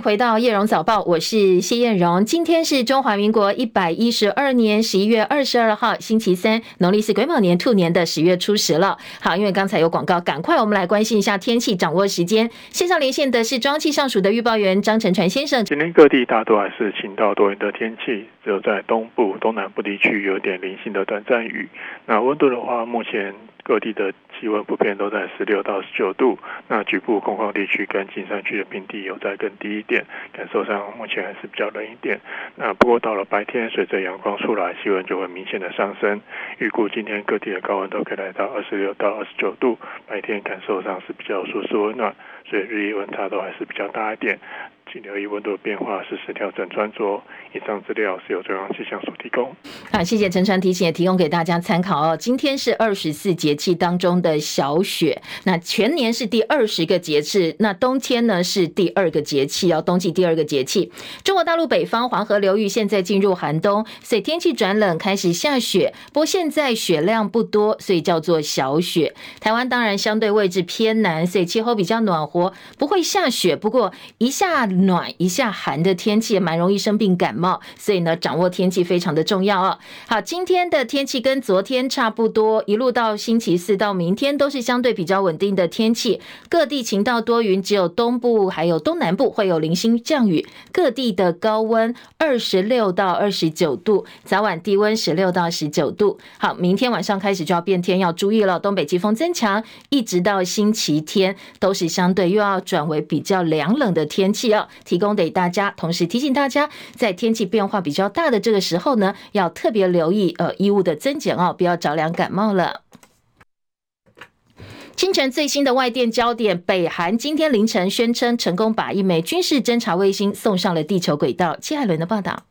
回到叶荣早报，我是谢燕荣。今天是中华民国一百一十二年十一月二十二号，星期三，农历是癸卯年兔年的十月初十了。好，因为刚才有广告，赶快我们来关心一下天气，掌握时间。线上连线的是中央气上署的预报员张成传先生。今天各地大多还是晴到多云的天气，只有在东部、东南部地区有点零星的短暂雨。那温度的话，目前。各地的气温普遍都在十六到十九度，那局部空旷地区跟金山区的平地有在更低一点，感受上目前还是比较冷一点。那不过到了白天，随着阳光出来，气温就会明显的上升。预估今天各地的高温都可以来到二十六到二十九度，白天感受上是比较舒适温暖，所以日夜温差都还是比较大一点。请留意温度的变化，适时调整穿着。以上资料是由中央气象署提供。好，谢谢陈传提醒，也提供给大家参考哦。今天是二十四节气当中的小雪，那全年是第二十个节气，那冬天呢是第二个节气哦，冬季第二个节气。中国大陆北方黄河流域现在进入寒冬，所以天气转冷，开始下雪。不过现在雪量不多，所以叫做小雪。台湾当然相对位置偏南，所以气候比较暖和，不会下雪。不过一下。暖一下寒的天气也蛮容易生病感冒，所以呢，掌握天气非常的重要哦。好，今天的天气跟昨天差不多，一路到星期四到明天都是相对比较稳定的天气，各地晴到多云，只有东部还有东南部会有零星降雨。各地的高温二十六到二十九度，早晚低温十六到十九度。好，明天晚上开始就要变天，要注意了，东北季风增强，一直到星期天都是相对又要转为比较凉冷的天气哦。提供给大家，同时提醒大家，在天气变化比较大的这个时候呢，要特别留意呃衣物的增减哦，不要着凉感冒了。清晨最新的外电焦点，北韩今天凌晨宣称成功把一枚军事侦察卫星送上了地球轨道。戚海伦的报道。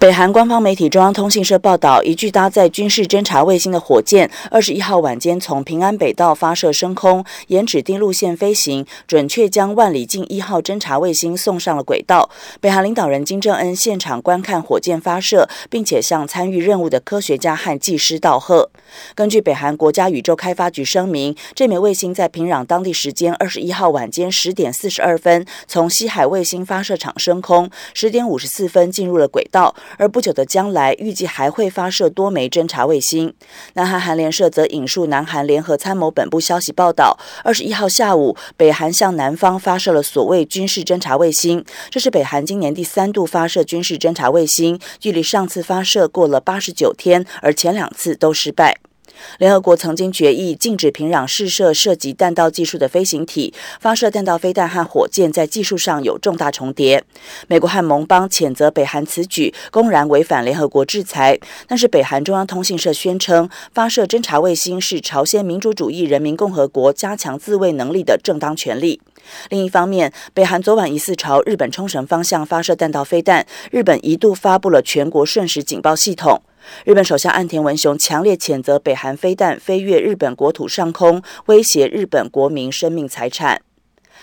北韩官方媒体中央通信社报道，一具搭载军事侦察卫星的火箭，二十一号晚间从平安北道发射升空，沿指定路线飞行，准确将万里镜一号侦察卫星送上了轨道。北韩领导人金正恩现场观看火箭发射，并且向参与任务的科学家和技师道贺。根据北韩国家宇宙开发局声明，这枚卫星在平壤当地时间二十一号晚间十点四十二分从西海卫星发射场升空，十点五十四分进入了轨道。而不久的将来，预计还会发射多枚侦察卫星。南韩韩联社则引述南韩联合参谋本部消息报道，二十一号下午，北韩向南方发射了所谓军事侦察卫星，这是北韩今年第三度发射军事侦察卫星，距离上次发射过了八十九天，而前两次都失败。联合国曾经决议禁止平壤试射涉及弹道技术的飞行体发射弹道飞弹和火箭，在技术上有重大重叠。美国和盟邦谴责北韩此举公然违反联合国制裁，但是北韩中央通信社宣称，发射侦察卫星是朝鲜民主主义人民共和国加强自卫能力的正当权利。另一方面，北韩昨晚疑似朝日本冲绳方向发射弹道飞弹，日本一度发布了全国瞬时警报系统。日本首相岸田文雄强烈谴责北韩飞弹飞越日本国土上空，威胁日本国民生命财产。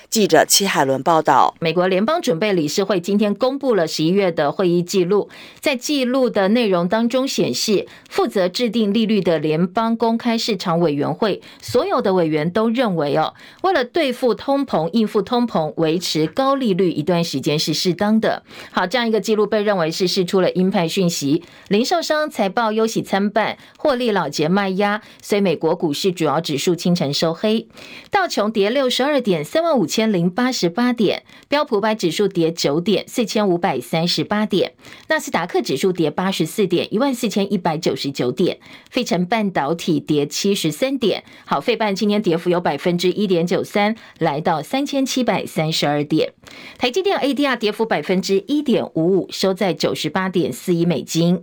记者戚海伦报道，美国联邦准备理事会今天公布了十一月的会议记录，在记录的内容当中显示，负责制定利率的联邦公开市场委员会所有的委员都认为，哦，为了对付通膨、应付通膨、维持高利率一段时间是适当的。好，这样一个记录被认为是释出了鹰派讯息，零售商财报忧喜参半，获利了结卖压，所以美国股市主要指数清晨收黑，道琼跌六十二点，三万五千。千零八十八点，标普百指数跌九点，四千五百三十八点，纳斯达克指数跌八十四点，一万四千一百九十九点，费城半导体跌七十三点，好，费半今天跌幅有百分之一点九三，来到三千七百三十二点，台积电 ADR 跌幅百分之一点五五，收在九十八点四一美金。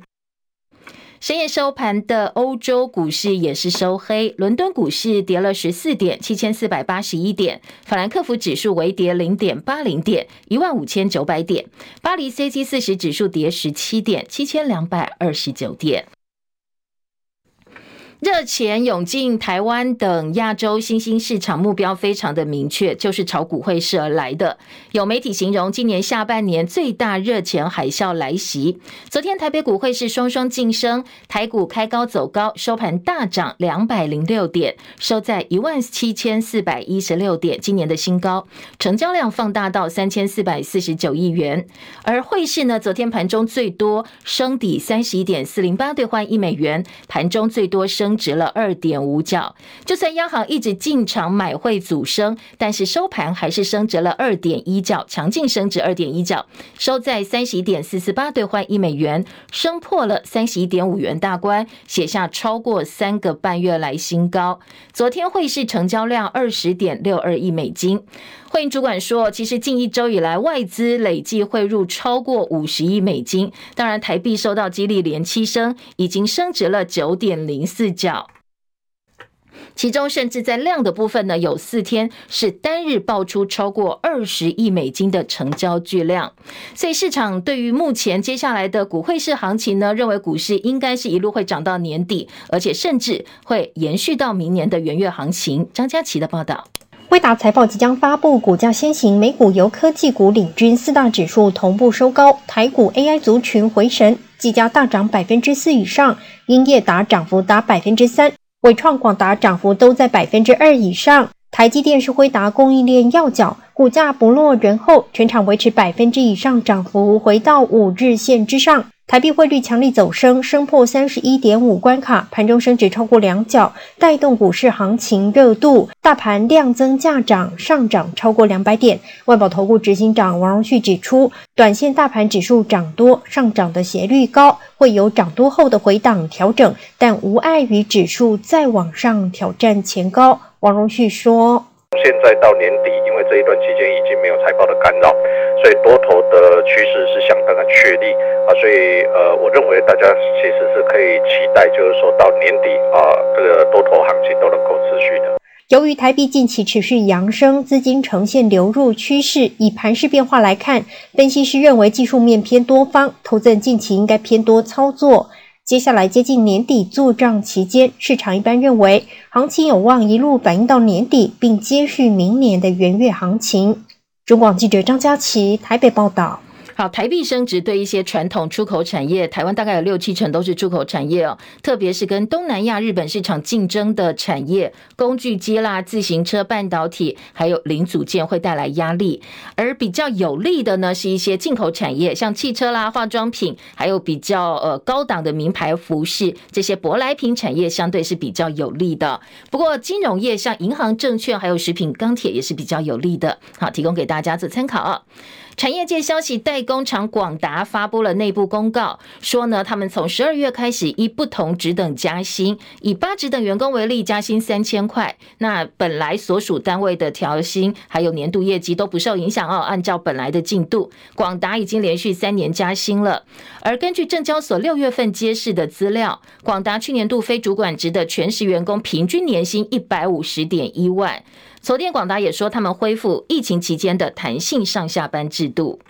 深夜收盘的欧洲股市也是收黑，伦敦股市跌了十四点，七千四百八十一点；法兰克福指数微跌零点八零点，一万五千九百点；巴黎 CAC 四十指数跌十七点，七千两百二十九点。热钱涌进台湾等亚洲新兴市场，目标非常的明确，就是炒股汇市而来的。有媒体形容，今年下半年最大热钱海啸来袭。昨天台北股汇市双双晋升，台股开高走高，收盘大涨两百零六点，收在一万七千四百一十六点，今年的新高，成交量放大到三千四百四十九亿元。而汇市呢，昨天盘中最多升抵三十一点四零八兑换一美元，盘中最多升。值了二点五角，就算央行一直进场买汇阻升，但是收盘还是升值了二点一角，强劲升值二点一角，收在三十一点四四八兑换一美元，升破了三十一点五元大关，写下超过三个半月来新高。昨天汇市成交量二十点六二亿美金，汇银主管说，其实近一周以来外资累计汇入超过五十亿美金，当然台币受到激励连七升，已经升值了九点零四角。其中甚至在量的部分呢，有四天是单日爆出超过二十亿美金的成交巨量，所以市场对于目前接下来的股汇市行情呢，认为股市应该是一路会涨到年底，而且甚至会延续到明年的元月行情。张佳琪的报道，辉达财报即将发布，股价先行，美股由科技股领军，四大指数同步收高，台股 AI 族群回神，技嘉大涨百分之四以上，英业达涨幅达百分之三。伟创、广达涨幅都在百分之二以上，台积电是辉达供应链要角，股价不落人后，全场维持百分之以上涨幅，回到五日线之上。台币汇率强力走升，升破三十一点五关卡，盘中升值超过两角，带动股市行情热度。大盘量增价涨，上涨超过两百点。万宝投顾执行长王荣旭指出，短线大盘指数涨多，上涨的斜率高，会有涨多后的回档调整，但无碍于指数再往上挑战前高。王荣旭说。现在到年底，因为这一段期间已经没有财报的干扰，所以多头的趋势是相当的确立啊。所以呃，我认为大家其实是可以期待，就是说到年底啊，这个多头行情都能够持续的。由于台币近期持续扬升，资金呈现流入趋势。以盘势变化来看，分析师认为技术面偏多方，投资人近期应该偏多操作。接下来接近年底做账期间，市场一般认为行情有望一路反映到年底，并接续明年的元月行情。中广记者张佳琪台北报道。好，台币升值对一些传统出口产业，台湾大概有六七成都是出口产业哦，特别是跟东南亚、日本市场竞争的产业，工具机啦、自行车、半导体，还有零组件会带来压力。而比较有利的呢，是一些进口产业，像汽车啦、化妆品，还有比较呃高档的名牌服饰，这些舶来品产业相对是比较有利的。不过金融业像银行、证券，还有食品、钢铁也是比较有利的。好，提供给大家做参考。产业界消息，代工厂广达发布了内部公告，说呢，他们从十二月开始依不同职等加薪，以八职等员工为例，加薪三千块。那本来所属单位的调薪还有年度业绩都不受影响哦，按照本来的进度，广达已经连续三年加薪了。而根据证交所六月份揭示的资料，广达去年度非主管职的全时员工平均年薪一百五十点一万。昨天广达也说，他们恢复疫情期间的弹性上下班制度。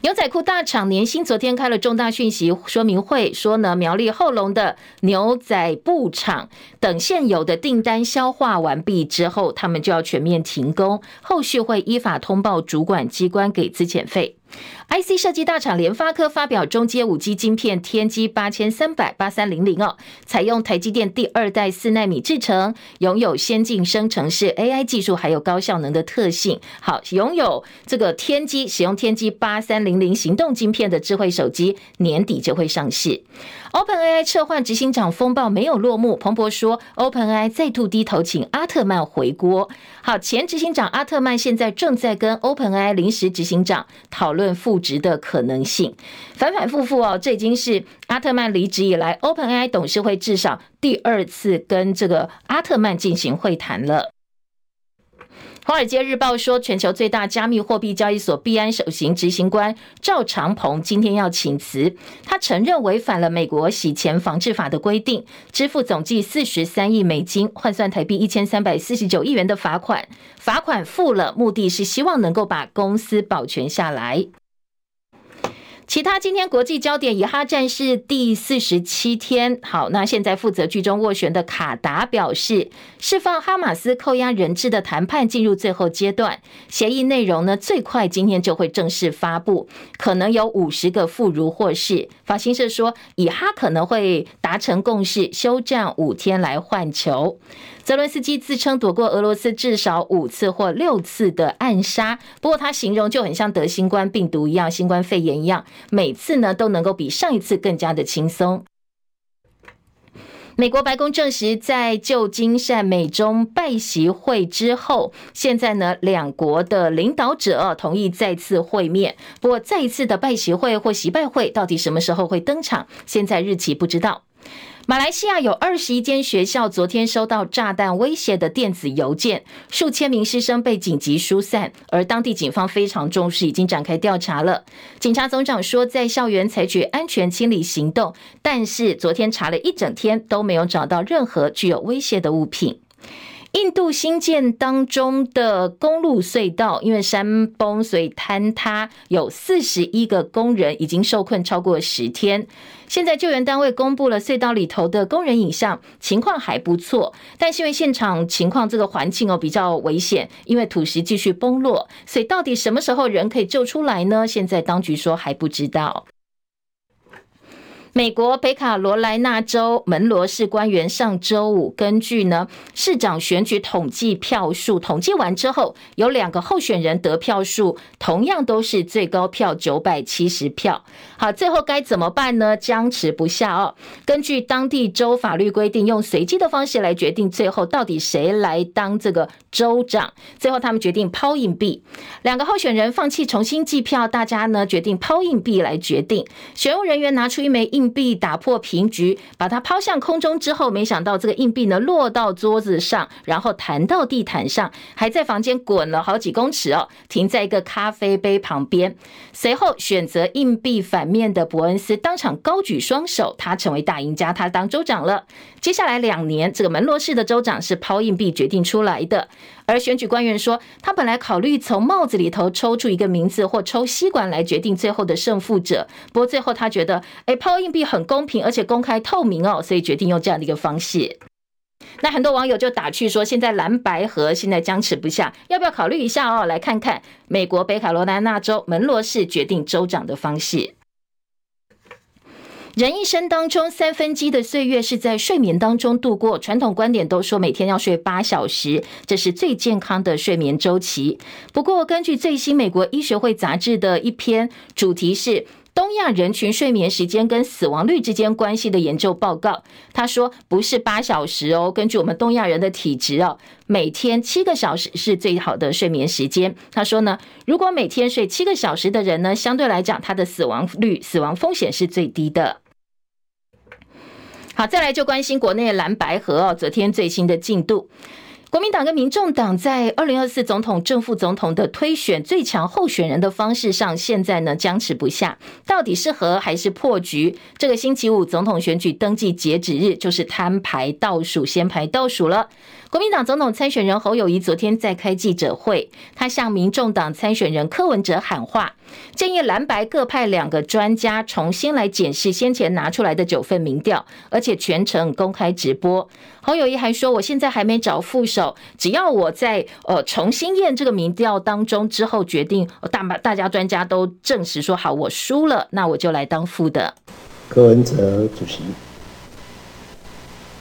牛仔裤大厂年薪昨天开了重大讯息说明会，说呢，苗栗后龙的牛仔布厂等现有的订单消化完毕之后，他们就要全面停工，后续会依法通报主管机关给资遣费。IC 设计大厂联发科发表中阶五 G 晶片天玑八千三百八三零零哦，采用台积电第二代四奈米制程，拥有先进生成式 AI 技术，还有高效能的特性。好，拥有这个天玑使用天玑八三零零行动晶片的智慧手机，年底就会上市。OpenAI 撤换执行长风暴没有落幕，彭博说 OpenAI 再度低头，请阿特曼回锅。好，前执行长阿特曼现在正在跟 OpenAI 临时执行长讨论复职的可能性，反反复复哦，这已经是阿特曼离职以来 OpenAI 董事会至少第二次跟这个阿特曼进行会谈了。《华尔街日报》说，全球最大加密货币交易所币安首席执行官赵长鹏今天要请辞。他承认违反了美国洗钱防治法的规定，支付总计四十三亿美金（换算台币一千三百四十九亿元）的罚款。罚款付了，目的是希望能够把公司保全下来。其他今天国际焦点，以哈战事第四十七天，好，那现在负责居中斡旋的卡达表示，释放哈马斯扣押人质的谈判进入最后阶段，协议内容呢，最快今天就会正式发布，可能有五十个妇孺获释。法新社说，以哈可能会达成共识，休战五天来换球。泽伦斯基自称躲过俄罗斯至少五次或六次的暗杀，不过他形容就很像得新冠病毒一样，新冠肺炎一样，每次呢都能够比上一次更加的轻松。美国白宫证实，在旧金山美中拜习会之后，现在呢两国的领导者同意再次会面，不过再一次的拜习会或习拜会到底什么时候会登场，现在日期不知道。马来西亚有二十一间学校昨天收到炸弹威胁的电子邮件，数千名师生被紧急疏散，而当地警方非常重视，已经展开调查了。警察总长说，在校园采取安全清理行动，但是昨天查了一整天都没有找到任何具有威胁的物品。印度新建当中的公路隧道，因为山崩所以坍塌，有四十一个工人已经受困超过十天。现在救援单位公布了隧道里头的工人影像，情况还不错，但是因为现场情况这个环境哦比较危险，因为土石继续崩落，所以到底什么时候人可以救出来呢？现在当局说还不知道。美国北卡罗来纳州门罗市官员上周五根据呢市长选举统计票数，统计完之后，有两个候选人得票数同样都是最高票九百七十票。好，最后该怎么办呢？僵持不下哦。根据当地州法律规定，用随机的方式来决定最后到底谁来当这个州长。最后他们决定抛硬币，两个候选人放弃重新计票，大家呢决定抛硬币来决定。选务人员拿出一枚硬。硬币打破平局，把它抛向空中之后，没想到这个硬币呢落到桌子上，然后弹到地毯上，还在房间滚了好几公尺哦，停在一个咖啡杯旁边。随后选择硬币反面的伯恩斯当场高举双手，他成为大赢家，他当州长了。接下来两年，这个门罗市的州长是抛硬币决定出来的。而选举官员说，他本来考虑从帽子里头抽出一个名字，或抽吸管来决定最后的胜负者。不过最后他觉得，哎，抛硬币很公平，而且公开透明哦，所以决定用这样的一个方式。那很多网友就打趣说，现在蓝白合现在僵持不下，要不要考虑一下哦？来看看美国北卡罗来纳州门罗市决定州长的方式。人一生当中三分之一的岁月是在睡眠当中度过。传统观点都说每天要睡八小时，这是最健康的睡眠周期。不过，根据最新美国医学会杂志的一篇主题是东亚人群睡眠时间跟死亡率之间关系的研究报告，他说不是八小时哦。根据我们东亚人的体质哦，每天七个小时是最好的睡眠时间。他说呢，如果每天睡七个小时的人呢，相对来讲他的死亡率、死亡风险是最低的。好，再来就关心国内蓝白河哦，昨天最新的进度。国民党跟民众党在二零二四总统正副总统的推选最强候选人的方式上，现在呢僵持不下，到底是和还是破局？这个星期五总统选举登记截止日就是摊牌倒数，先排倒数了。国民党总统参选人侯友宜昨天在开记者会，他向民众党参选人柯文哲喊话，建议蓝白各派两个专家重新来检视先前拿出来的九份民调，而且全程公开直播。侯友宜还说：“我现在还没找副手，只要我在呃重新验这个民调当中之后决定，大大家专家都证实说好，我输了，那我就来当副的。”柯文哲主席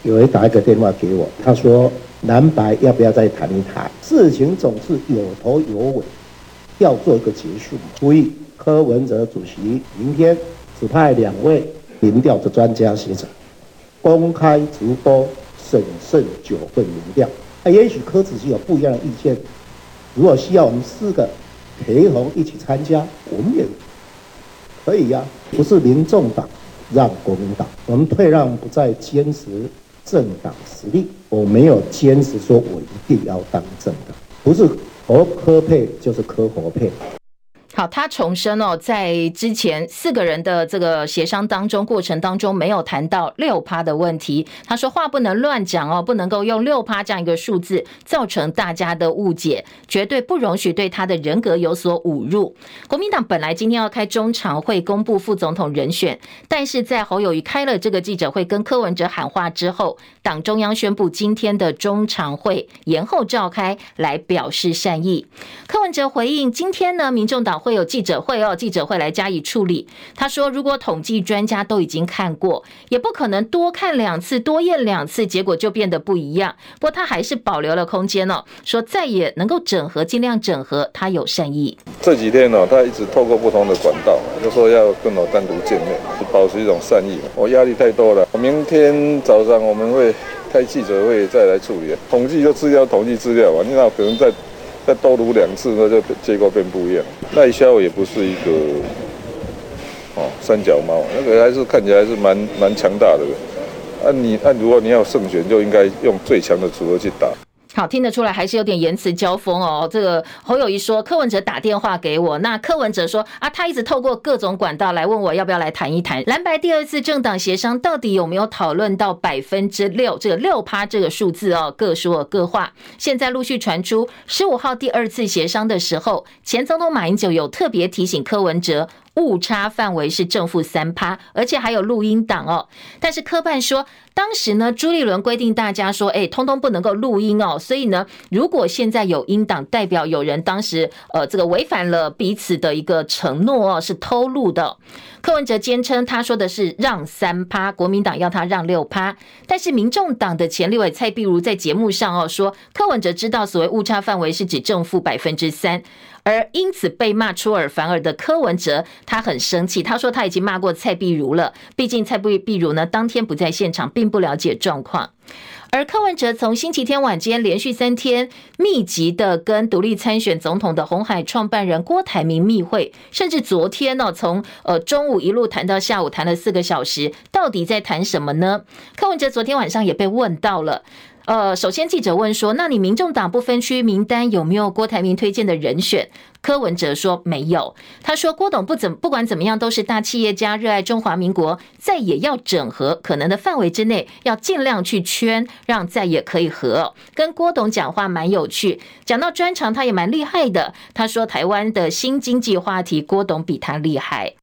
有人打一个电话给我，他说。蓝白要不要再谈一谈？事情总是有头有尾，要做一个结束。所以柯文哲主席明天指派两位民调的专家学者公开直播审慎九份民调。那也许柯主席有不一样的意见，如果需要我们四个陪同一起参加，我们也可以呀、啊。不是民众党让国民党，我们退让不再坚持。政党实力，我没有坚持说我一定要当政党，不是侯科配就是科侯配。好，他重申哦，在之前四个人的这个协商当中过程当中，没有谈到六趴的问题。他说话不能乱讲哦，不能够用六趴这样一个数字造成大家的误解，绝对不容许对他的人格有所侮辱。国民党本来今天要开中常会公布副总统人选，但是在侯友谊开了这个记者会跟柯文哲喊话之后，党中央宣布今天的中常会延后召开，来表示善意。柯文哲回应，今天呢，民众党。会有记者会哦，记者会来加以处理。他说，如果统计专家都已经看过，也不可能多看两次、多验两次，结果就变得不一样。不过他还是保留了空间哦，说再也能够整合，尽量整合。他有善意。这几天呢，他一直透过不同的管道，就说要跟我单独见面，是保持一种善意。我压力太多了，明天早上我们会开记者会再来处理。统计就资料，统计资料嘛，你那可能在。再多撸两次，那就结果变不一样。赖肖也不是一个哦三脚猫，那个还是看起来还是蛮蛮强大的。按你按，如果你要胜选，就应该用最强的组合去打。好，听得出来还是有点言辞交锋哦。这个侯友谊说，柯文哲打电话给我，那柯文哲说啊，他一直透过各种管道来问我要不要来谈一谈蓝白第二次政党协商，到底有没有讨论到百分之六这个六趴这个数字哦？各说各话。现在陆续传出十五号第二次协商的时候，前总统马英九有特别提醒柯文哲。误差范围是正负三趴，而且还有录音档哦。但是柯办说，当时呢，朱立伦规定大家说，哎，通通不能够录音哦。所以呢，如果现在有英党，代表有人当时呃这个违反了彼此的一个承诺哦，是偷录的。柯文哲坚称他说的是让三趴，国民党要他让六趴。但是民众党的前立委蔡壁如在节目上哦说，柯文哲知道所谓误差范围是指正负百分之三。而因此被骂出尔反尔的柯文哲，他很生气。他说他已经骂过蔡壁如了，毕竟蔡壁壁如呢当天不在现场，并不了解状况。而柯文哲从星期天晚间连续三天密集的跟独立参选总统的红海创办人郭台铭密会，甚至昨天呢，从呃中午一路谈到下午，谈了四个小时，到底在谈什么呢？柯文哲昨天晚上也被问到了。呃，首先记者问说：“那你民众党不分区名单有没有郭台铭推荐的人选？”柯文哲说：“没有。”他说：“郭董不怎不管怎么样都是大企业家，热爱中华民国，在也要整合，可能的范围之内要尽量去圈，让在也可以合。”跟郭董讲话蛮有趣，讲到专长他也蛮厉害的。他说：“台湾的新经济话题，郭董比他厉害。”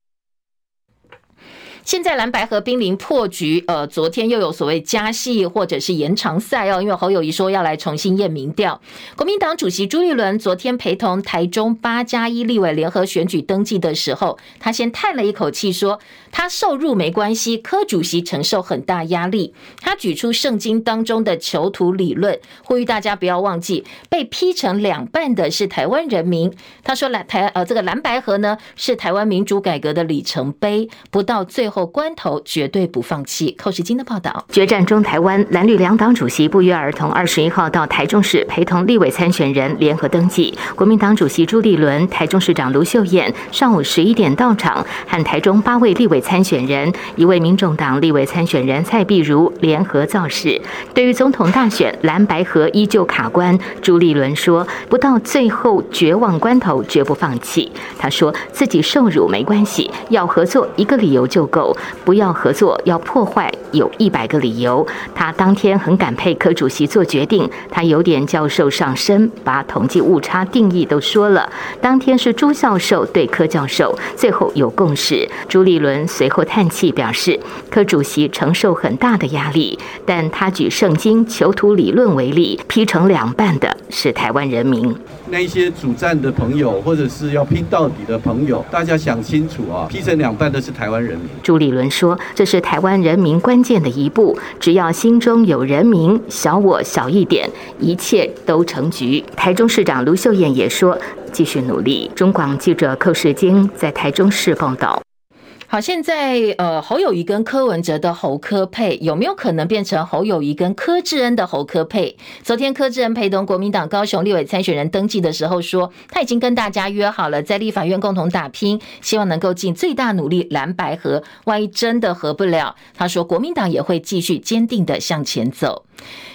现在蓝白河濒临破局，呃，昨天又有所谓加戏或者是延长赛哦，因为侯友谊说要来重新验民调。国民党主席朱立伦昨天陪同台中八加一立委联合选举登记的时候，他先叹了一口气说，他受入没关系，柯主席承受很大压力。他举出圣经当中的囚徒理论，呼吁大家不要忘记，被劈成两半的是台湾人民。他说蓝台呃这个蓝白合呢是台湾民主改革的里程碑，不到最后。关头绝对不放弃。寇时金的报道：决战中台湾蓝绿两党主席不约而同，二十一号到台中市陪同立委参选人联合登记。国民党主席朱立伦、台中市长卢秀燕上午十一点到场，和台中八位立委参选人、一位民众党立委参选人蔡壁如联合造势。对于总统大选蓝白河依旧卡关，朱立伦说：“不到最后绝望关头，绝不放弃。”他说自己受辱没关系，要合作一个理由就够。不要合作，要破坏，有一百个理由。他当天很感佩柯主席做决定，他有点教授上身，把统计误差定义都说了。当天是朱教授对柯教授，最后有共识。朱立伦随后叹气表示，柯主席承受很大的压力，但他举圣经囚徒理论为例，劈成两半的是台湾人民。那一些主战的朋友，或者是要拼到底的朋友，大家想清楚啊！劈成两半的是台湾人民。朱立伦说：“这是台湾人民关键的一步，只要心中有人民，小我小一点，一切都成局。”台中市长卢秀燕也说：“继续努力。”中广记者寇世京在台中市报道。好，现在呃，侯友宜跟柯文哲的侯柯配有没有可能变成侯友宜跟柯志恩的侯柯配？昨天柯志恩陪同国民党高雄立委参选人登记的时候说，他已经跟大家约好了，在立法院共同打拼，希望能够尽最大努力蓝白合。万一真的合不了，他说国民党也会继续坚定的向前走。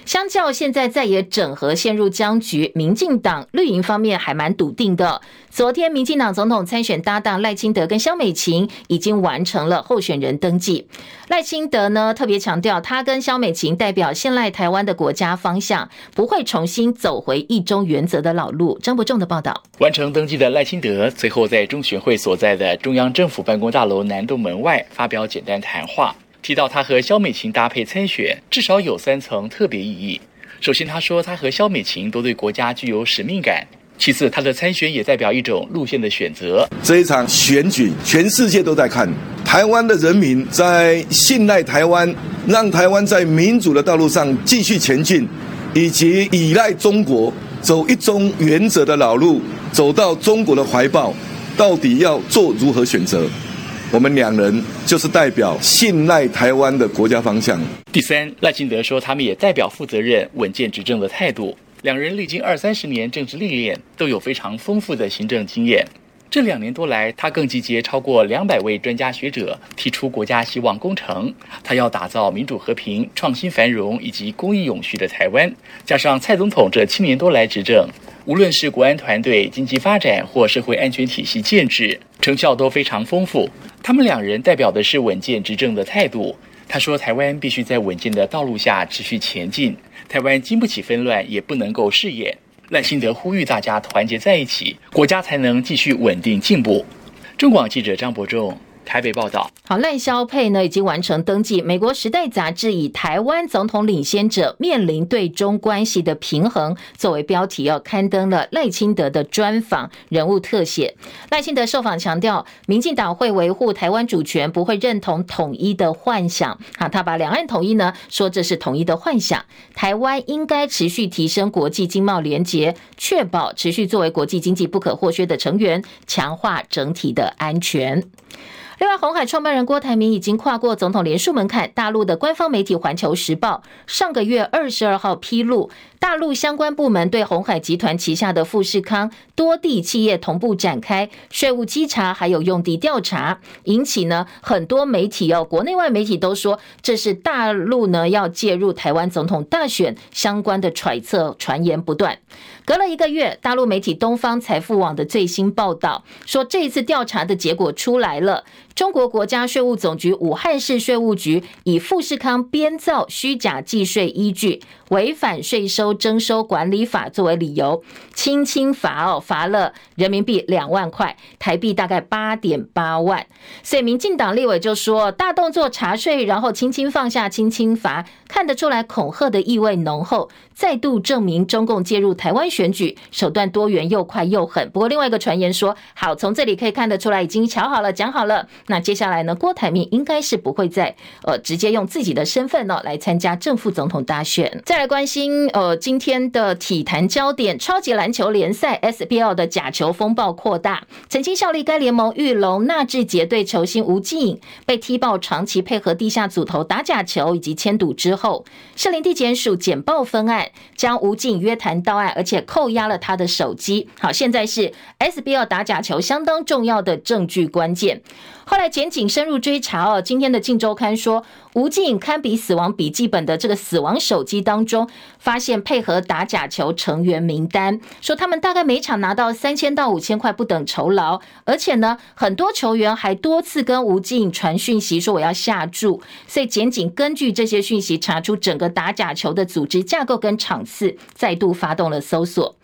相较现在在野整合陷入僵局，民进党绿营方面还蛮笃定的。昨天，民进党总统参选搭档赖清德跟萧美琴已经完成了候选人登记。赖清德呢特别强调，他跟萧美琴代表信赖台湾的国家方向，不会重新走回一中原则的老路。张伯仲的报道。完成登记的赖清德，随后在中选会所在的中央政府办公大楼南栋门外发表简单谈话。提到他和萧美琴搭配参选，至少有三层特别意义。首先，他说他和萧美琴都对国家具有使命感；其次，他的参选也代表一种路线的选择。这一场选举，全世界都在看台湾的人民在信赖台湾，让台湾在民主的道路上继续前进，以及依赖中国走一中原则的老路，走到中国的怀抱，到底要做如何选择？我们两人就是代表信赖台湾的国家方向。第三，赖清德说，他们也代表负责任、稳健执政的态度。两人历经二三十年政治历练，都有非常丰富的行政经验。这两年多来，他更集结超过两百位专家学者，提出国家希望工程。他要打造民主和平、创新繁荣以及公益永续的台湾。加上蔡总统这七年多来执政，无论是国安团队、经济发展或社会安全体系建制，成效都非常丰富。他们两人代表的是稳健执政的态度。他说：“台湾必须在稳健的道路下持续前进，台湾经不起纷乱，也不能够试验。”赖新德呼吁大家团结在一起，国家才能继续稳定进步。中广记者张伯仲。台北报道，好，赖萧配呢已经完成登记。美国时代杂志以“台湾总统领先者面临对中关系的平衡”作为标题，要刊登了赖清德的专访人物特写。赖清德受访强调，民进党会维护台湾主权，不会认同统一的幻想。好，他把两岸统一呢说这是统一的幻想。台湾应该持续提升国际经贸连结，确保持续作为国际经济不可或缺的成员，强化整体的安全。另外，红海创办人郭台铭已经跨过总统连署门槛。大陆的官方媒体《环球时报》上个月二十二号披露，大陆相关部门对鸿海集团旗下的富士康多地企业同步展开税务稽查，还有用地调查，引起呢很多媒体哦，国内外媒体都说这是大陆呢要介入台湾总统大选相关的揣测，传言不断。隔了一个月，大陆媒体东方财富网的最新报道说，这一次调查的结果出来了。中国国家税务总局武汉市税务局以富士康编造虚假计税依据，违反税收征收管理法作为理由，轻轻罚哦，罚了人民币两万块，台币大概八点八万。所以民进党立委就说，大动作查税，然后轻轻放下，轻轻罚，看得出来恐吓的意味浓厚，再度证明中共介入台湾选举手段多元又快又狠。不过另外一个传言说，好，从这里可以看得出来，已经瞧好了，讲好了。那接下来呢？郭台铭应该是不会再呃直接用自己的身份呢来参加正副总统大选。再来关心呃今天的体坛焦点，超级篮球联赛 SBL 的假球风暴扩大。曾经效力该联盟玉龙纳智捷队球星吴季颖被踢爆长期配合地下组头打假球以及签赌之后，士林地检署简报分案，将吴季颖约谈到案，而且扣押了他的手机。好，现在是 SBL 打假球相当重要的证据关键。后来检警深入追查哦，今天的《镜周刊》说，吴季颖堪比死亡笔记本的这个死亡手机当中，发现配合打假球成员名单，说他们大概每场拿到三千到五千块不等酬劳，而且呢，很多球员还多次跟吴静传讯息说我要下注，所以检警根据这些讯息查出整个打假球的组织架构跟场次，再度发动了搜索。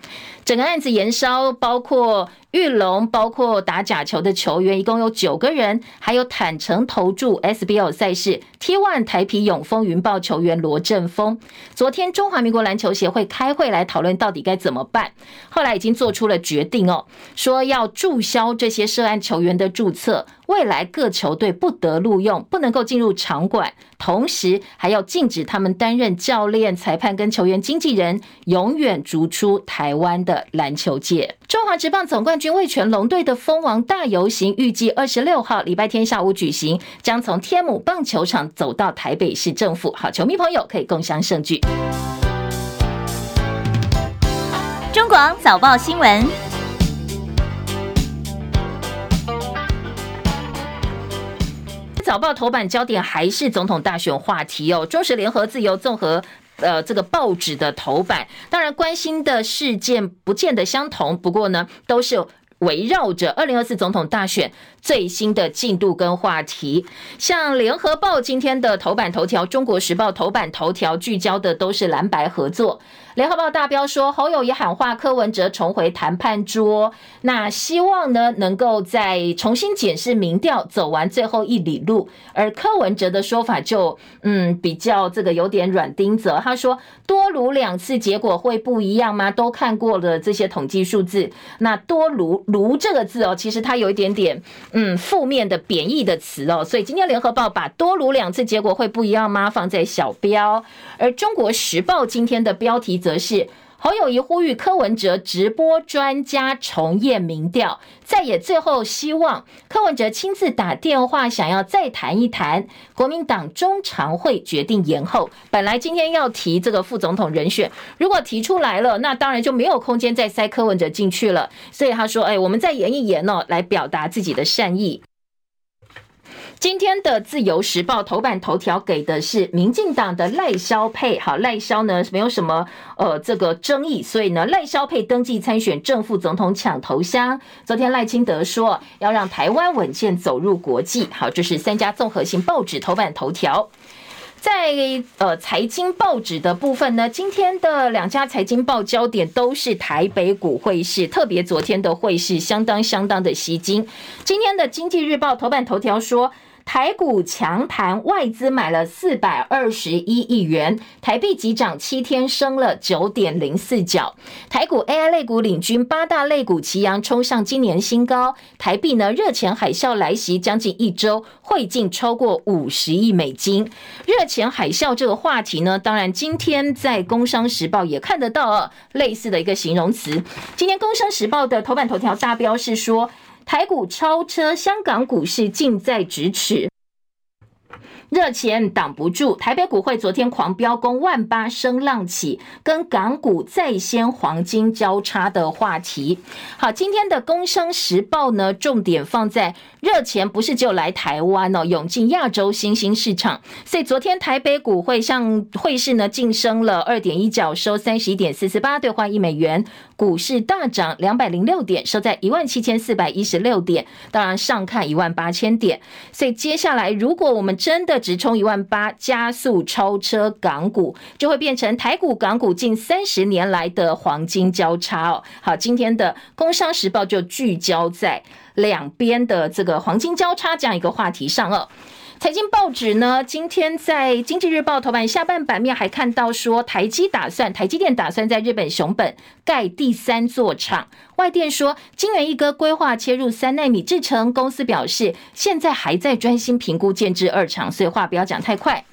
整个案子延烧，包括玉龙，包括打假球的球员，一共有九个人，还有坦诚投注 SBL 赛事 T1 台皮永丰云豹球员罗振峰。昨天中华民国篮球协会开会来讨论到底该怎么办，后来已经做出了决定哦，说要注销这些涉案球员的注册。未来各球队不得录用，不能够进入场馆，同时还要禁止他们担任教练、裁判跟球员经纪人，永远逐出台湾的篮球界。中华职棒总冠军味全龙队的蜂王大游行预计二十六号礼拜天下午举行，将从天母棒球场走到台北市政府。好，球迷朋友可以共襄盛举。中广早报新闻。早报头版焦点还是总统大选话题哦。中时联合自由综合呃这个报纸的头版，当然关心的事件不见得相同，不过呢都是围绕着二零二四总统大选最新的进度跟话题。像联合报今天的头版头条，中国时报头版头条聚焦的都是蓝白合作。联合报大标说，侯友宜喊话柯文哲重回谈判桌，那希望呢能够再重新检视民调，走完最后一里路。而柯文哲的说法就嗯比较这个有点软钉子，他说多卢两次结果会不一样吗？都看过了这些统计数字，那多卢卢这个字哦，其实它有一点点嗯负面的贬义的词哦，所以今天联合报把多卢两次结果会不一样吗放在小标，而中国时报今天的标题。则是侯友宜呼吁柯文哲直播专家重验民调，再也最后希望柯文哲亲自打电话，想要再谈一谈。国民党中常会决定延后，本来今天要提这个副总统人选，如果提出来了，那当然就没有空间再塞柯文哲进去了。所以他说：“哎，我们再延一延哦，来表达自己的善意。”今天的自由时报头版头条给的是民进党的赖萧配，好，赖萧呢没有什么呃这个争议，所以呢赖萧配登记参选正副总统抢头香。昨天赖清德说要让台湾稳健走入国际，好，这是三家综合性报纸头版头条。在呃财经报纸的部分呢，今天的两家财经报焦点都是台北股汇市，特别昨天的汇市相当相当的吸睛。今天的经济日报头版头条说。台股强盘，外资买了四百二十一亿元，台币急涨，七天升了九点零四角。台股 AI 类股领军，八大类股齐扬冲上今年新高。台币呢，热钱海啸来袭，将近一周汇进超过五十亿美金。热钱海啸这个话题呢，当然今天在《工商时报》也看得到类似的一个形容词。今天《工商时报》的头版头条大标是说。台股超车，香港股市近在咫尺。热钱挡不住，台北股会昨天狂飙，攻万八声浪起，跟港股再掀黄金交叉的话题。好，今天的工商时报呢，重点放在热钱不是只有来台湾哦，涌进亚洲新兴市场。所以昨天台北股会上汇市呢，晋升了二点一角，收三十一点四四八兑换一美元。股市大涨两百零六点，收在一万七千四百一十六点。当然上看一万八千点。所以接下来，如果我们真的直冲一万八，加速超车港股，就会变成台股、港股近三十年来的黄金交叉哦。好，今天的《工商时报》就聚焦在两边的这个黄金交叉这样一个话题上哦。财经报纸呢，今天在《经济日报》头版下半版面还看到说，台积打算，台积电打算在日本熊本盖第三座厂。外电说，金圆一哥规划切入三奈米制程，公司表示现在还在专心评估建置二厂，所以话不要讲太快。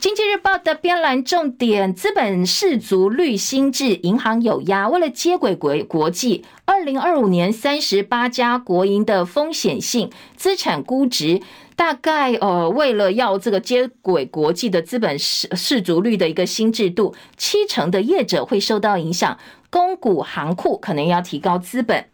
经济日报的编栏重点：资本适足率新制，银行有压。为了接轨国国际，二零二五年三十八家国营的风险性资产估值。大概呃，为了要这个接轨国际的资本市市足率的一个新制度，七成的业者会受到影响，公股行库可能要提高资本。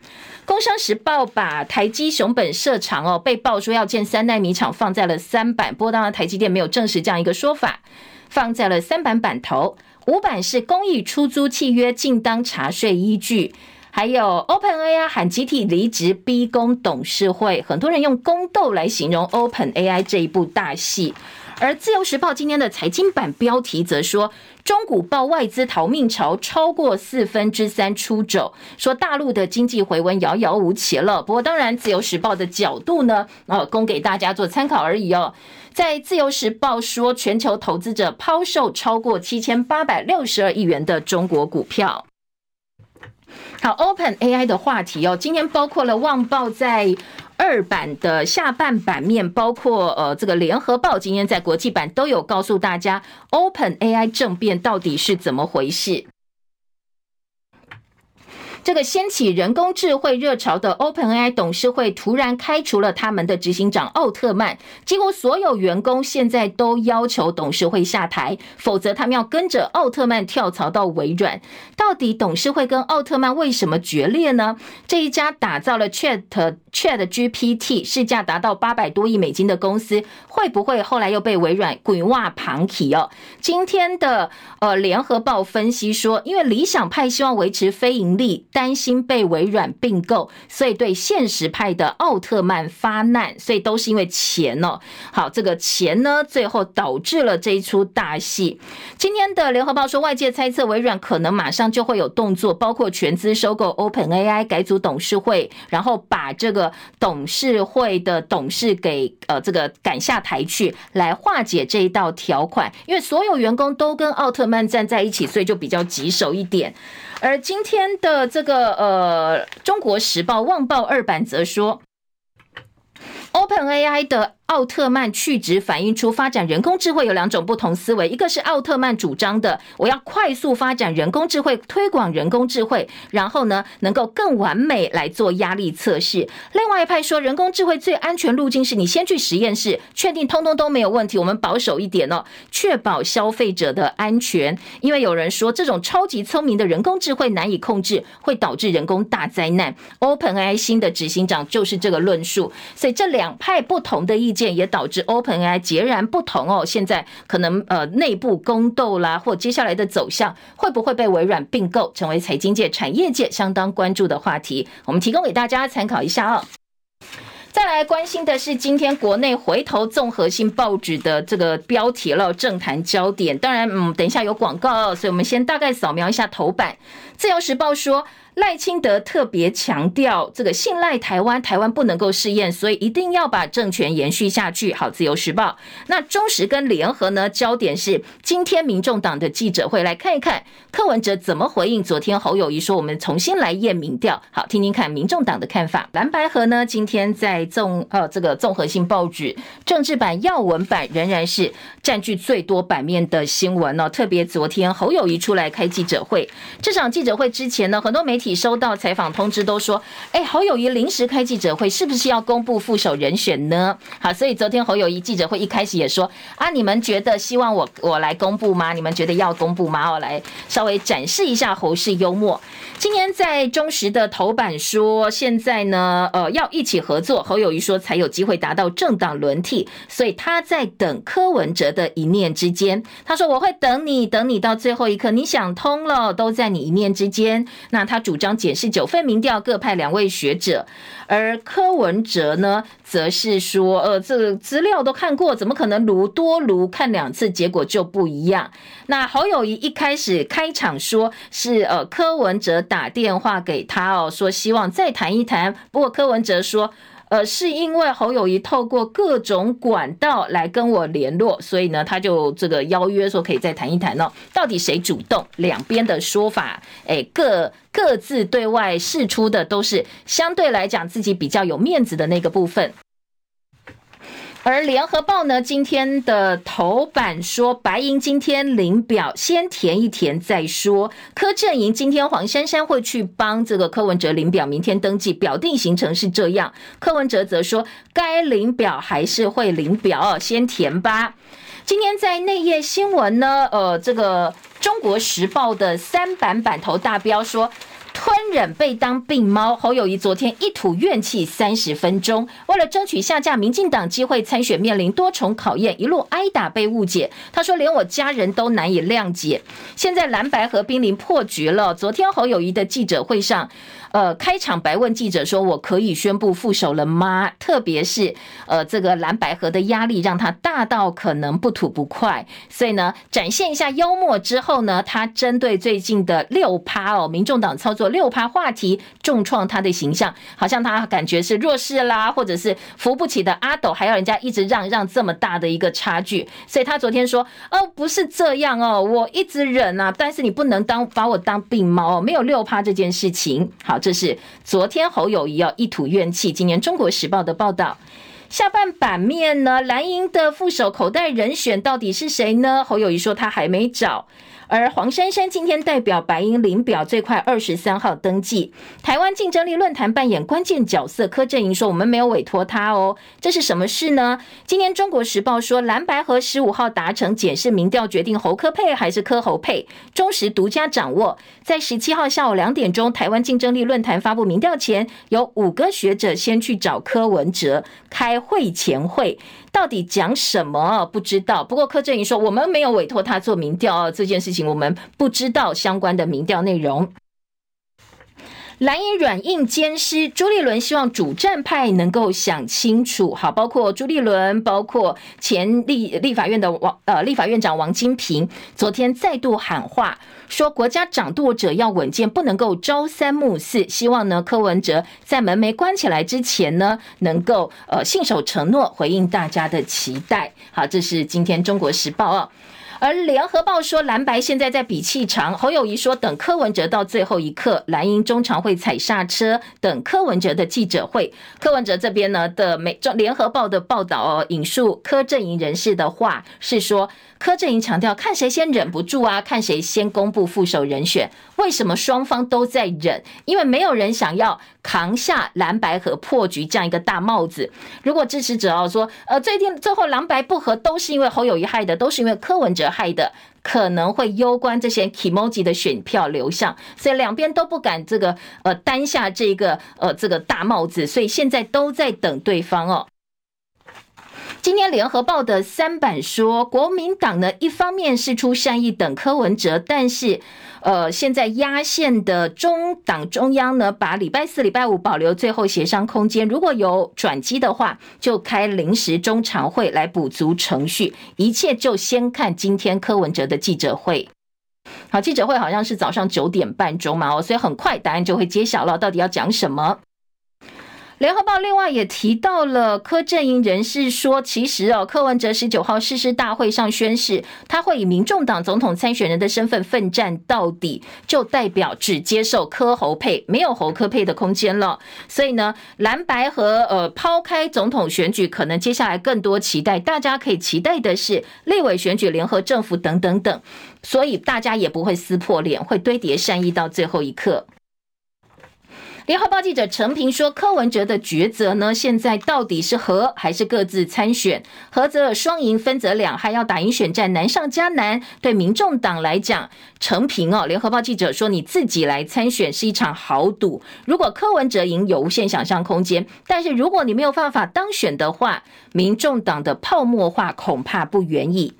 工商时报把台积熊本设厂哦，被爆说要建三奈米厂放在了三版，不过当然台积电没有证实这样一个说法，放在了三版版头，五版是公益出租契约，尽当查税依据。还有 OpenAI 喊集体离职，逼宫董事会，很多人用宫斗来形容 OpenAI 这一部大戏。而自由时报今天的财经版标题则说，中股报外资逃命潮，超过四分之三出走，说大陆的经济回温遥遥无期了。不过当然，自由时报的角度呢，呃，供给大家做参考而已哦。在自由时报说，全球投资者抛售超过七千八百六十二亿元的中国股票。好，Open AI 的话题哦，今天包括了旺报在二版的下半版面，包括呃这个联合报今天在国际版都有告诉大家，Open AI 政变到底是怎么回事。这个掀起人工智慧热潮的 OpenAI 董事会突然开除了他们的执行长奥特曼，几乎所有员工现在都要求董事会下台，否则他们要跟着奥特曼跳槽到微软。到底董事会跟奥特曼为什么决裂呢？这一家打造了 Chat Chat GPT 市价达到八百多亿美金的公司，会不会后来又被微软滚挖旁体哦？今天的呃联合报分析说，因为理想派希望维持非盈利。担心被微软并购，所以对现实派的奥特曼发难，所以都是因为钱哦。好，这个钱呢，最后导致了这一出大戏。今天的联合报说，外界猜测微软可能马上就会有动作，包括全资收购 OpenAI、改组董事会，然后把这个董事会的董事给呃这个赶下台去，来化解这一道条款。因为所有员工都跟奥特曼站在一起，所以就比较棘手一点。而今天的这个呃，《中国时报》《旺报》二版则说，OpenAI 的。奥特曼去职反映出发展人工智慧有两种不同思维，一个是奥特曼主张的，我要快速发展人工智慧，推广人工智慧，然后呢能够更完美来做压力测试。另外一派说，人工智慧最安全路径是你先去实验室，确定通通都没有问题，我们保守一点哦，确保消费者的安全。因为有人说，这种超级聪明的人工智慧难以控制，会导致人工大灾难。OpenAI 新的执行长就是这个论述，所以这两派不同的意见。也导致 OpenAI 截然不同哦。现在可能呃内部宫斗啦，或接下来的走向会不会被微软并购，成为财经界、产业界相当关注的话题。我们提供给大家参考一下哦。再来关心的是今天国内回头综合性报纸的这个标题了，政坛焦点。当然，嗯，等一下有广告，所以我们先大概扫描一下头版。自由时报说。赖清德特别强调，这个信赖台湾，台湾不能够试验，所以一定要把政权延续下去。好，自由时报。那中时跟联合呢？焦点是今天民众党的记者会，来看一看柯文哲怎么回应。昨天侯友谊说，我们重新来验民调。好，听听看民众党的看法。蓝白合呢？今天在综呃这个综合性报纸政治版要闻版仍然是占据最多版面的新闻哦。特别昨天侯友谊出来开记者会，这场记者会之前呢，很多媒体。收到采访通知都说，哎，侯友谊临时开记者会，是不是要公布副手人选呢？好，所以昨天侯友谊记者会一开始也说，啊，你们觉得希望我我来公布吗？你们觉得要公布吗？我来稍微展示一下侯氏幽默。今年在中时的头版说，现在呢，呃，要一起合作。侯友谊说才有机会达到政党轮替，所以他在等柯文哲的一念之间。他说我会等你，等你到最后一刻，你想通了，都在你一念之间。那他主。张检视九份民调，各派两位学者，而柯文哲呢，则是说，呃，这个资料都看过，怎么可能卢多卢看两次，结果就不一样？那侯友宜一开始开场说是，呃，柯文哲打电话给他哦，说希望再谈一谈，不过柯文哲说。呃，是因为侯友谊透过各种管道来跟我联络，所以呢，他就这个邀约说可以再谈一谈哦。到底谁主动？两边的说法，哎，各各自对外释出的都是相对来讲自己比较有面子的那个部分。而联合报呢，今天的头版说，白银今天领表，先填一填再说。柯震营今天黄珊珊会去帮这个柯文哲领表，明天登记，表定行程是这样。柯文哲则说，该领表还是会领表，先填吧。今天在内页新闻呢，呃，这个中国时报的三版版头大标说。吞忍被当病猫，侯友谊昨天一吐怨气三十分钟，为了争取下架民进党机会参选，面临多重考验，一路挨打被误解。他说，连我家人都难以谅解。现在蓝白合濒临破局了。昨天侯友谊的记者会上。呃，开场白问记者说：“我可以宣布副手了吗？”特别是呃，这个蓝白合的压力让他大到可能不吐不快，所以呢，展现一下幽默之后呢，他针对最近的六趴哦，民众党操作六趴话题重创他的形象，好像他感觉是弱势啦，或者是扶不起的阿斗，还要人家一直让让这么大的一个差距，所以他昨天说哦，不是这样哦，我一直忍啊，但是你不能当把我当病猫哦，没有六趴这件事情。好，这是昨天侯友谊要一吐怨气，今年中国时报的报道。下半版面呢，蓝营的副手口袋人选到底是谁呢？侯友谊说他还没找。而黄珊珊今天代表白银领表，最快二十三号登记。台湾竞争力论坛扮演关键角色，柯震营说我们没有委托他哦，这是什么事呢？今天中国时报说蓝白和十五号达成检视民调，决定侯柯配还是柯侯配，中时独家掌握。在十七号下午两点钟，台湾竞争力论坛发布民调前，有五个学者先去找柯文哲开会前会。到底讲什么？不知道。不过柯震宇说，我们没有委托他做民调，这件事情我们不知道相关的民调内容。蓝营软硬兼施，朱立伦希望主战派能够想清楚。好，包括朱立伦，包括前立立法院的王呃立法院长王金平，昨天再度喊话，说国家掌舵者要稳健，不能够朝三暮四。希望呢柯文哲在门没关起来之前呢，能够呃信守承诺，回应大家的期待。好，这是今天中国时报哦。而联合报说蓝白现在在比气场，侯友谊说等柯文哲到最后一刻，蓝营中常会踩刹车，等柯文哲的记者会。柯文哲这边呢的美中联合报的报道哦，引述柯阵营人士的话是说。柯阵营强调，看谁先忍不住啊，看谁先公布副手人选。为什么双方都在忍？因为没有人想要扛下蓝白和破局这样一个大帽子。如果支持者哦说，呃，最近最后蓝白不合都是因为侯友宜害的，都是因为柯文哲害的，可能会攸关这些 Kimoji 的选票流向，所以两边都不敢这个呃担下这个呃这个大帽子，所以现在都在等对方哦。今天联合报的三版说，国民党呢一方面是出善意等柯文哲，但是，呃，现在压线的中党中央呢，把礼拜四、礼拜五保留最后协商空间，如果有转机的话，就开临时中常会来补足程序，一切就先看今天柯文哲的记者会。好，记者会好像是早上九点半钟嘛，哦，所以很快答案就会揭晓了，到底要讲什么。联合报另外也提到了柯震营人士说，其实哦，柯文哲十九号誓师大会上宣誓，他会以民众党总统参选人的身份奋战到底，就代表只接受柯侯配，没有侯柯配的空间了。所以呢，蓝白和呃抛开总统选举，可能接下来更多期待，大家可以期待的是立委选举、联合政府等等等，所以大家也不会撕破脸，会堆叠善意到最后一刻。联合报记者陈平说：“柯文哲的抉择呢？现在到底是和还是各自参选？合则双赢，分则两害，要打赢选战难上加难。对民众党来讲，陈平哦，联合报记者说，你自己来参选是一场豪赌。如果柯文哲赢，有无限想象空间；但是如果你没有办法当选的话，民众党的泡沫化恐怕不远矣。”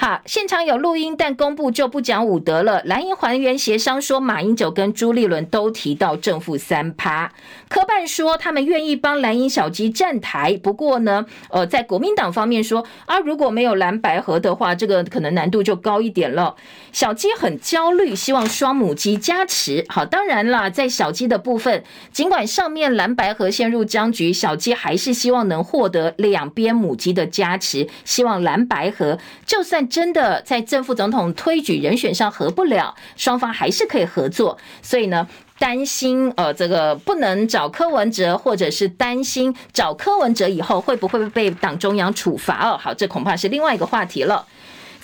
好，现场有录音，但公布就不讲武德了。蓝营还原协商说，马英九跟朱立伦都提到正负三趴。柯办说他们愿意帮蓝营小鸡站台，不过呢，呃，在国民党方面说啊，如果没有蓝白合的话，这个可能难度就高一点了。小鸡很焦虑，希望双母鸡加持。好，当然啦，在小鸡的部分，尽管上面蓝白合陷入僵局，小鸡还是希望能获得两边母鸡的加持，希望蓝白合就算。真的在正副总统推举人选上合不了，双方还是可以合作。所以呢，担心呃这个不能找柯文哲，或者是担心找柯文哲以后会不会被党中央处罚哦？好，这恐怕是另外一个话题了。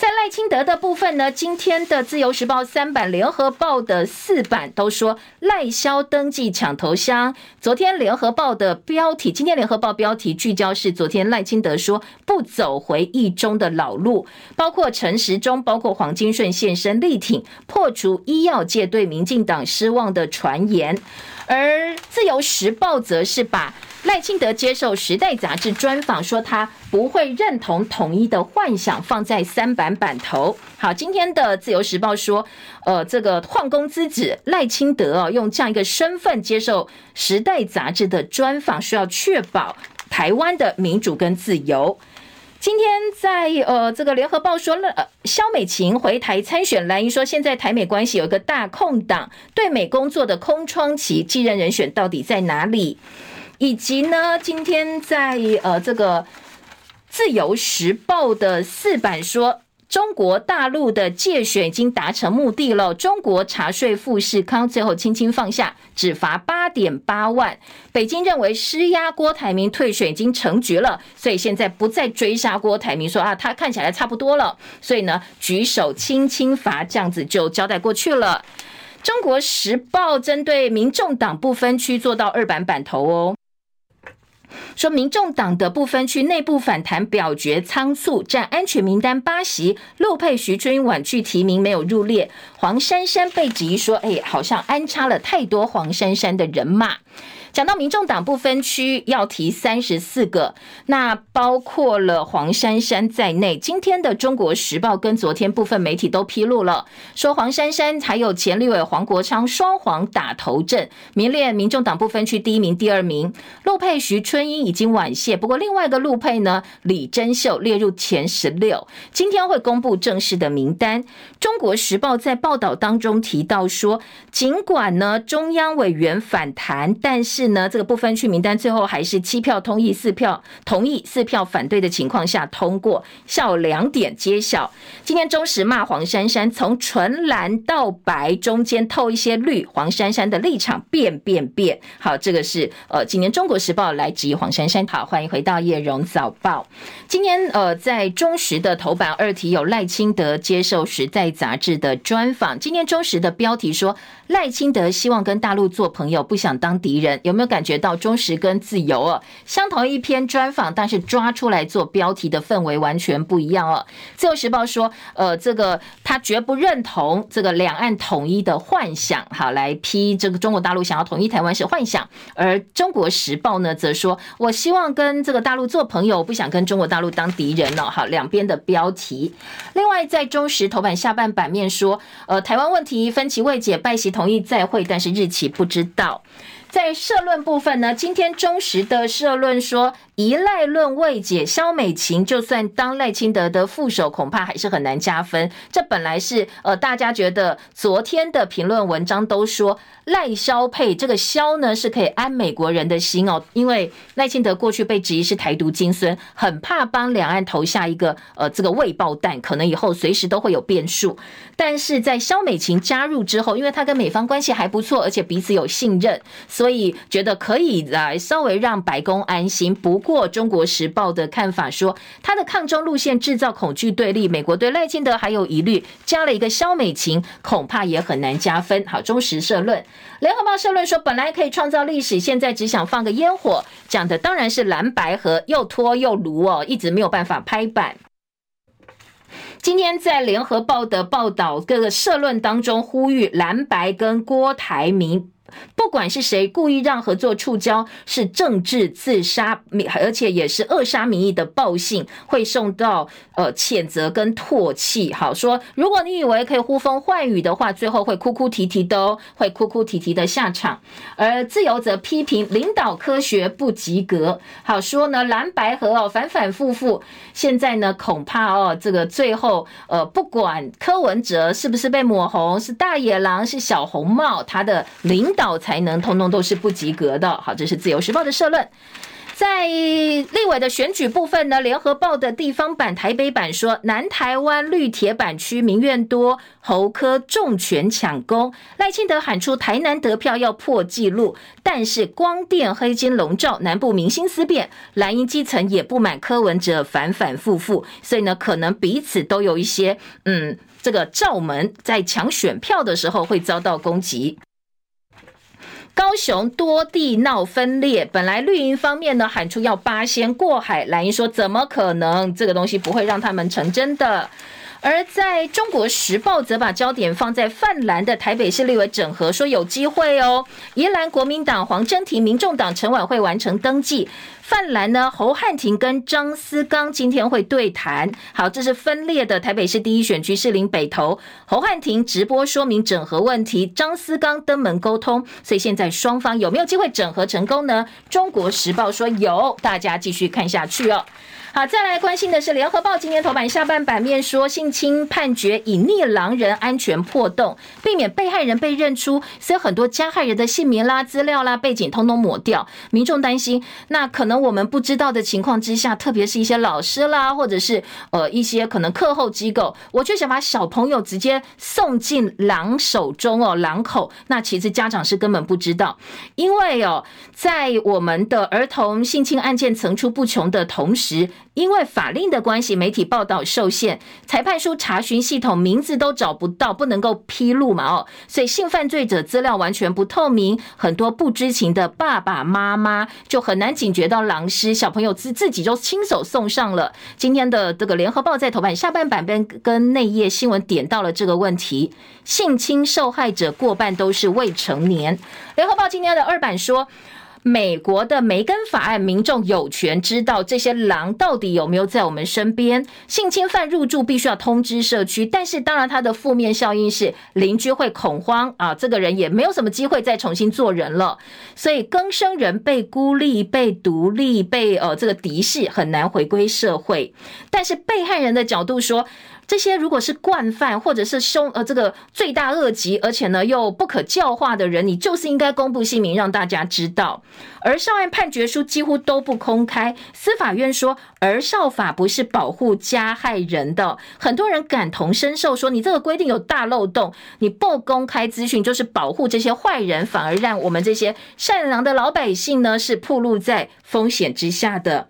在赖清德的部分呢，今天的自由时报三版、联合报的四版都说赖萧登记抢头香。昨天联合报的标题，今天联合报标题聚焦是昨天赖清德说不走回一中的老路，包括陈时中、包括黄金顺现身力挺，破除医药界对民进党失望的传言。而自由时报则是把。赖清德接受《时代》杂志专访，说他不会认同统一的幻想，放在三版版头。好，今天的《自由时报》说，呃，这个换公之子赖清德哦，用这样一个身份接受《时代》杂志的专访，需要确保台湾的民主跟自由。今天在呃这个联合报说了，呃，肖美琴回台参选，蓝营说现在台美关系有一个大空档，对美工作的空窗期，继任人选到底在哪里？以及呢，今天在呃这个自由时报的四版说。中国大陆的借选已经达成目的了。中国查税富士康最后轻轻放下，只罚八点八万。北京认为施压郭台铭退选已经成局了，所以现在不再追杀郭台铭，说啊，他看起来差不多了，所以呢，举手轻轻罚，这样子就交代过去了。中国时报针对民众党不分区做到二版版头哦。说民众党的部分区内部反弹表决仓促，占安全名单八席，陆配徐春婉拒提名没有入列，黄珊珊被质疑说，哎，好像安插了太多黄珊珊的人马。讲到民众党不分区要提三十四个，那包括了黄珊珊在内。今天的《中国时报》跟昨天部分媒体都披露了，说黄珊珊还有前立委黄国昌双黄打头阵，名列民众党不分区第一名、第二名。陆配徐春英已经晚谢，不过另外一个陆配呢，李珍秀列入前十六，今天会公布正式的名单。《中国时报》在报道当中提到说，尽管呢中央委员反弹，但是呢，这个不分区名单最后还是七票同意，四票同意，四票反对的情况下通过。下午两点揭晓。今天中时骂黄珊珊从纯蓝到白中间透一些绿，黄珊珊的立场变变变。好，这个是呃，今年中国时报来质疑黄珊珊。好，欢迎回到叶荣早报。今天呃，在中时的头版二题有赖清德接受时代杂志的专访。今天中时的标题说赖清德希望跟大陆做朋友，不想当敌人。有有没有感觉到中时跟自由哦，相同一篇专访，但是抓出来做标题的氛围完全不一样哦。自由时报说，呃，这个他绝不认同这个两岸统一的幻想，好，来批这个中国大陆想要统一台湾是幻想。而中国时报呢，则说我希望跟这个大陆做朋友，不想跟中国大陆当敌人哦。好，两边的标题。另外，在中时头版下半版面说，呃，台湾问题分歧未解，拜习同意再会，但是日期不知道。在社论部分呢，今天中时的社论说，一赖论未解，萧美琴就算当赖清德的副手，恐怕还是很难加分。这本来是呃，大家觉得昨天的评论文章都说赖萧配，这个萧呢是可以安美国人的心哦，因为赖清德过去被质疑是台独金孙，很怕帮两岸投下一个呃这个未爆弹，可能以后随时都会有变数。但是在萧美琴加入之后，因为他跟美方关系还不错，而且彼此有信任，所以觉得可以来稍微让白宫安心。不过，《中国时报》的看法说，他的抗中路线制造恐惧对立，美国对赖清德还有疑虑，加了一个萧美琴，恐怕也很难加分。好，中时社论，《联合报》社论说，本来可以创造历史，现在只想放个烟火，讲的当然是蓝白和，又拖又炉哦，一直没有办法拍板。今天在《联合报》的报道，各个社论当中呼吁蓝白跟郭台铭。不管是谁故意让合作触礁，是政治自杀，而且也是扼杀民意的报信，会受到呃谴责跟唾弃。好说，如果你以为可以呼风唤雨的话，最后会哭哭啼啼的哦，会哭哭啼啼的下场。而自由则批评领导科学不及格。好说呢，蓝白合哦反反复复，现在呢恐怕哦这个最后呃不管柯文哲是不是被抹红，是大野狼，是小红帽，他的领导。才能通通都是不及格的。好，这是自由时报的社论。在立委的选举部分呢，联合报的地方版台北版说，南台湾绿铁板区民怨多，侯科重拳抢攻。赖清德喊出台南得票要破纪录，但是光电黑金笼罩，南部民心思变，蓝营基层也不满柯文哲反反复复，所以呢，可能彼此都有一些嗯，这个罩门在抢选票的时候会遭到攻击。高雄多地闹分裂，本来绿营方面呢喊出要八仙过海，蓝营说怎么可能？这个东西不会让他们成真的。而在中国时报则把焦点放在泛蓝的台北市立委整合，说有机会哦。宜兰国民党黄祯婷、民众党陈琬惠完成登记。泛蓝呢，侯汉廷跟张思刚今天会对谈。好，这是分裂的台北市第一选区士林北投。侯汉廷直播说明整合问题，张思刚登门沟通。所以现在双方有没有机会整合成功呢？中国时报说有，大家继续看下去哦。好，再来关心的是《联合报》今天头版下半版面说，性侵判决隐匿狼人安全破洞，避免被害人被认出，所以很多加害人的姓名啦、资料啦、背景通通抹掉。民众担心，那可能我们不知道的情况之下，特别是一些老师啦，或者是呃一些可能课后机构，我就想把小朋友直接送进狼手中哦，狼口。那其实家长是根本不知道，因为哦，在我们的儿童性侵案件层出不穷的同时。因为法令的关系，媒体报道受限，裁判书查询系统名字都找不到，不能够披露嘛哦，所以性犯罪者资料完全不透明，很多不知情的爸爸妈妈就很难警觉到狼师，小朋友自自己就亲手送上了。今天的这个联合报在头版下半版边跟内页新闻点到了这个问题，性侵受害者过半都是未成年。联合报今天的二版说。美国的梅根法案，民众有权知道这些狼到底有没有在我们身边。性侵犯入住必须要通知社区，但是当然它的负面效应是邻居会恐慌啊，这个人也没有什么机会再重新做人了。所以更生人被孤立、被独立、被呃这个敌视，很难回归社会。但是被害人的角度说。这些如果是惯犯，或者是凶呃这个罪大恶极，而且呢又不可教化的人，你就是应该公布姓名让大家知道。而上案判决书几乎都不公开，司法院说儿少法不是保护加害人的，很多人感同身受，说你这个规定有大漏洞，你不公开资讯就是保护这些坏人，反而让我们这些善良的老百姓呢是暴露在风险之下的。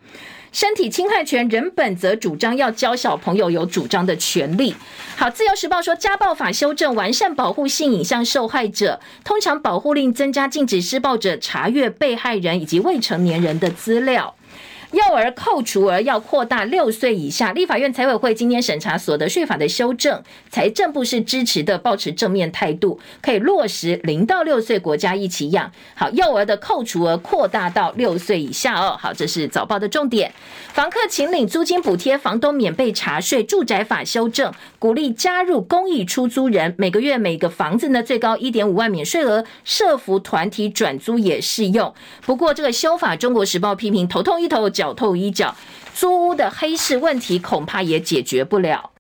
身体侵害权，人本则主张要教小朋友有主张的权利。好，自由时报说，家暴法修正完善保护性影像受害者，通常保护令增加禁止施暴者查阅被害人以及未成年人的资料。幼儿扣除额要扩大六岁以下，立法院财委会今天审查所得税法的修正，财政部是支持的，抱持正面态度，可以落实零到六岁国家一起养。好，幼儿的扣除额扩大到六岁以下哦。好，这是早报的重点。房客请领租金补贴，房东免被查税。住宅法修正，鼓励加入公益出租人，每个月每个房子呢最高一点五万免税额，社服团体转租也适用。不过这个修法，中国时报批评头痛医头，脚脚透衣角，租屋的黑市问题恐怕也解决不了。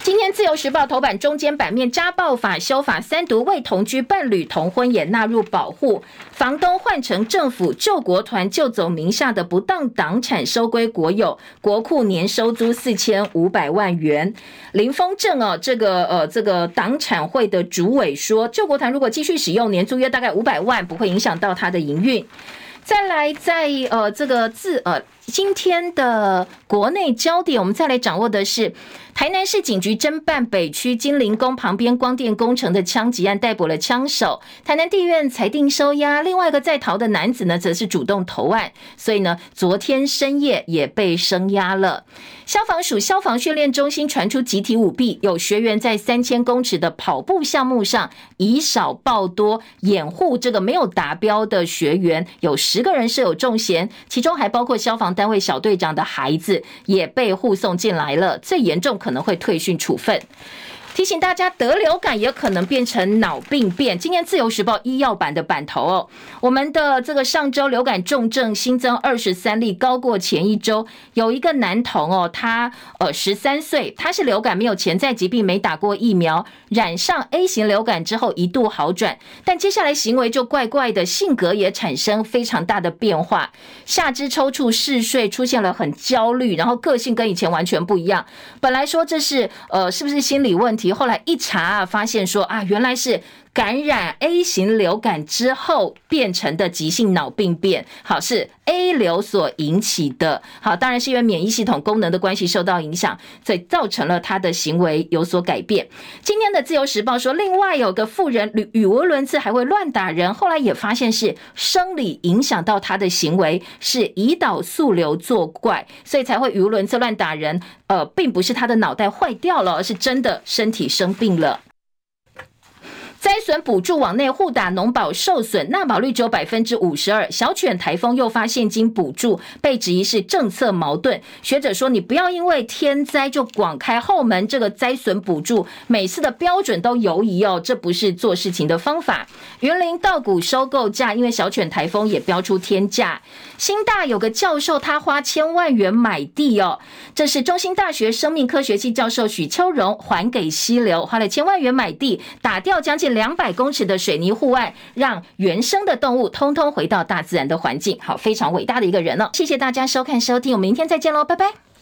今天自由时报头版中间版面，家暴法修法三读，未同居伴侣同婚也纳入保护。房东换成政府救国团救走名下的不当党产收归国有，国库年收租四千五百万元。林峰正哦，这个呃这个党产会的主委说，救国团如果继续使用，年租约大概五百万，不会影响到他的营运。再来在，呃这个字呃今天的国内焦点，我们再来掌握的是。台南市警局侦办北区金陵宫旁边光电工程的枪击案，逮捕了枪手。台南地院裁定收押，另外一个在逃的男子呢，则是主动投案，所以呢，昨天深夜也被声押了。消防署消防训练中心传出集体舞弊，有学员在三千公尺的跑步项目上以少报多，掩护这个没有达标的学员，有十个人设有重嫌，其中还包括消防单位小队长的孩子，也被护送进来了，最严重。可能会退训处分。提醒大家，得流感也可能变成脑病变。今天自由时报医药版的版头哦，我们的这个上周流感重症新增二十三例，高过前一周。有一个男童哦，他呃十三岁，他是流感没有潜在疾病，没打过疫苗，染上 A 型流感之后一度好转，但接下来行为就怪怪的，性格也产生非常大的变化，下肢抽搐、嗜睡，出现了很焦虑，然后个性跟以前完全不一样。本来说这是呃是不是心理问题？后来一查，发现说啊，原来是感染 A 型流感之后变成的急性脑病变，好，是 A 流所引起的。好，当然是因为免疫系统功能的关系受到影响，所以造成了他的行为有所改变。今天的自由时报说，另外有个妇人语语无伦次，还会乱打人，后来也发现是生理影响到他的行为，是胰岛素瘤作怪，所以才会语无伦次乱打人。呃，并不是他的脑袋坏掉了，而是真的身体生病了。灾损补助往内互打，农保受损，纳保率只有百分之五十二。小犬台风诱发现金补助，被质疑是政策矛盾。学者说，你不要因为天灾就广开后门，这个灾损补助每次的标准都犹疑哦，这不是做事情的方法。云林稻谷收购价，因为小犬台风也飙出天价。新大有个教授，他花千万元买地哦，这是中兴大学生命科学系教授许秋荣还给溪流，花了千万元买地，打掉将近。两百公尺的水泥护岸，让原生的动物通通回到大自然的环境。好，非常伟大的一个人哦。谢谢大家收看收听，我们明天再见喽，拜拜。